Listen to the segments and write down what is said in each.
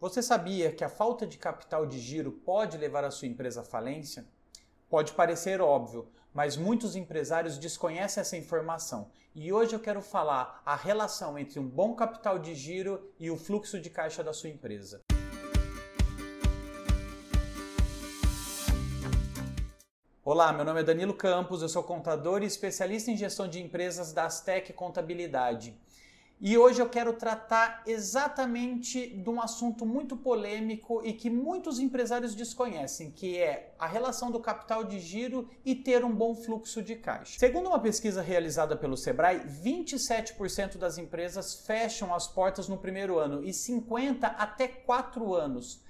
Você sabia que a falta de capital de giro pode levar a sua empresa à falência? Pode parecer óbvio, mas muitos empresários desconhecem essa informação. E hoje eu quero falar a relação entre um bom capital de giro e o fluxo de caixa da sua empresa. Olá, meu nome é Danilo Campos, eu sou contador e especialista em gestão de empresas da Astec Contabilidade. E hoje eu quero tratar exatamente de um assunto muito polêmico e que muitos empresários desconhecem, que é a relação do capital de giro e ter um bom fluxo de caixa. Segundo uma pesquisa realizada pelo Sebrae, 27% das empresas fecham as portas no primeiro ano e 50 até 4 anos.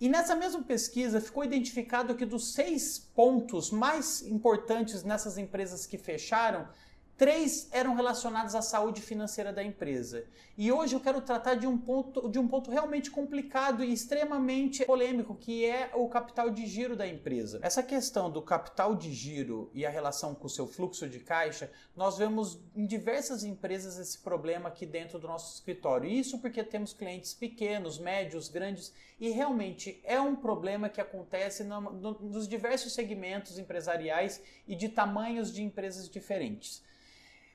E nessa mesma pesquisa ficou identificado que dos seis pontos mais importantes nessas empresas que fecharam, Três eram relacionados à saúde financeira da empresa. E hoje eu quero tratar de um ponto, de um ponto realmente complicado e extremamente polêmico, que é o capital de giro da empresa. Essa questão do capital de giro e a relação com o seu fluxo de caixa, nós vemos em diversas empresas esse problema aqui dentro do nosso escritório. Isso porque temos clientes pequenos, médios, grandes, e realmente é um problema que acontece no, no, nos diversos segmentos empresariais e de tamanhos de empresas diferentes.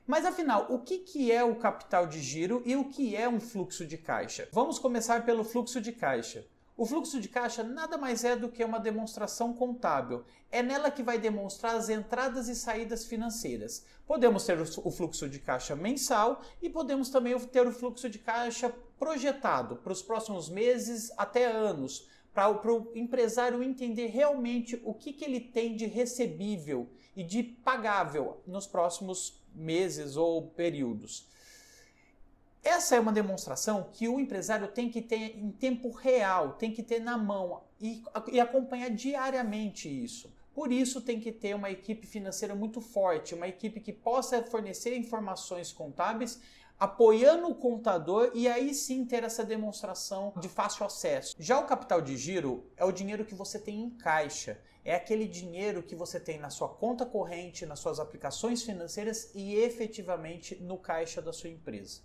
Mas afinal, o que, que é o capital de giro e o que é um fluxo de caixa? Vamos começar pelo fluxo de caixa. O fluxo de caixa nada mais é do que uma demonstração contábil. É nela que vai demonstrar as entradas e saídas financeiras. Podemos ter o fluxo de caixa mensal e podemos também ter o fluxo de caixa projetado para os próximos meses até anos, para o empresário entender realmente o que, que ele tem de recebível e de pagável nos próximos meses ou períodos. Essa é uma demonstração que o empresário tem que ter em tempo real, tem que ter na mão e, e acompanhar diariamente isso. Por isso tem que ter uma equipe financeira muito forte, uma equipe que possa fornecer informações contábeis apoiando o contador e aí sim ter essa demonstração de fácil acesso. Já o capital de giro é o dinheiro que você tem em caixa, é aquele dinheiro que você tem na sua conta corrente, nas suas aplicações financeiras e efetivamente no caixa da sua empresa.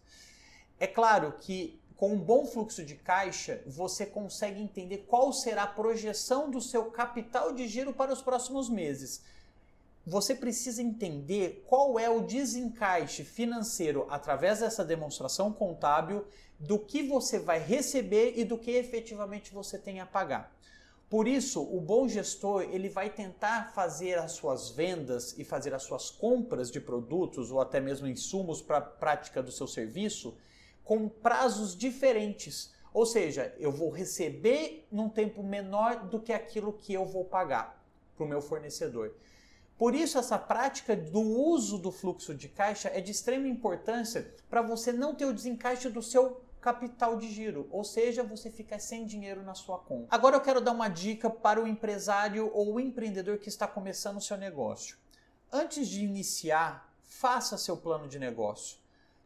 É claro que com um bom fluxo de caixa, você consegue entender qual será a projeção do seu capital de giro para os próximos meses você precisa entender qual é o desencaixe financeiro através dessa demonstração contábil do que você vai receber e do que efetivamente você tem a pagar. Por isso, o bom gestor ele vai tentar fazer as suas vendas e fazer as suas compras de produtos ou até mesmo insumos para a prática do seu serviço com prazos diferentes. Ou seja, eu vou receber num tempo menor do que aquilo que eu vou pagar para o meu fornecedor. Por isso, essa prática do uso do fluxo de caixa é de extrema importância para você não ter o desencaixe do seu capital de giro, ou seja, você fica sem dinheiro na sua conta. Agora eu quero dar uma dica para o empresário ou o empreendedor que está começando o seu negócio. Antes de iniciar, faça seu plano de negócio.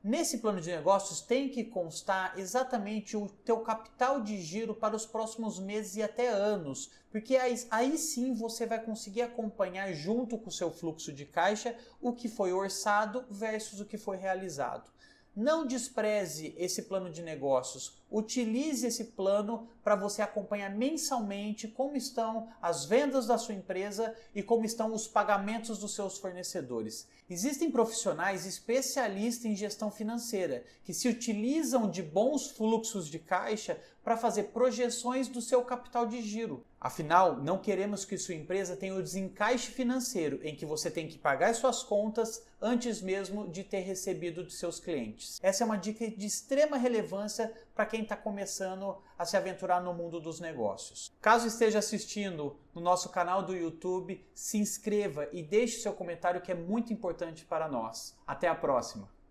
Nesse plano de negócios tem que constar exatamente o teu capital de giro para os próximos meses e até anos, porque aí, aí sim você vai conseguir acompanhar junto com o seu fluxo de caixa o que foi orçado versus o que foi realizado. Não despreze esse plano de negócios. Utilize esse plano para você acompanhar mensalmente como estão as vendas da sua empresa e como estão os pagamentos dos seus fornecedores. Existem profissionais especialistas em gestão financeira que se utilizam de bons fluxos de caixa para fazer projeções do seu capital de giro. Afinal, não queremos que sua empresa tenha o desencaixe financeiro em que você tem que pagar suas contas antes mesmo de ter recebido de seus clientes. Essa é uma dica de extrema relevância para quem está começando a se aventurar no mundo dos negócios. Caso esteja assistindo no nosso canal do YouTube, se inscreva e deixe seu comentário que é muito importante para nós. Até a próxima!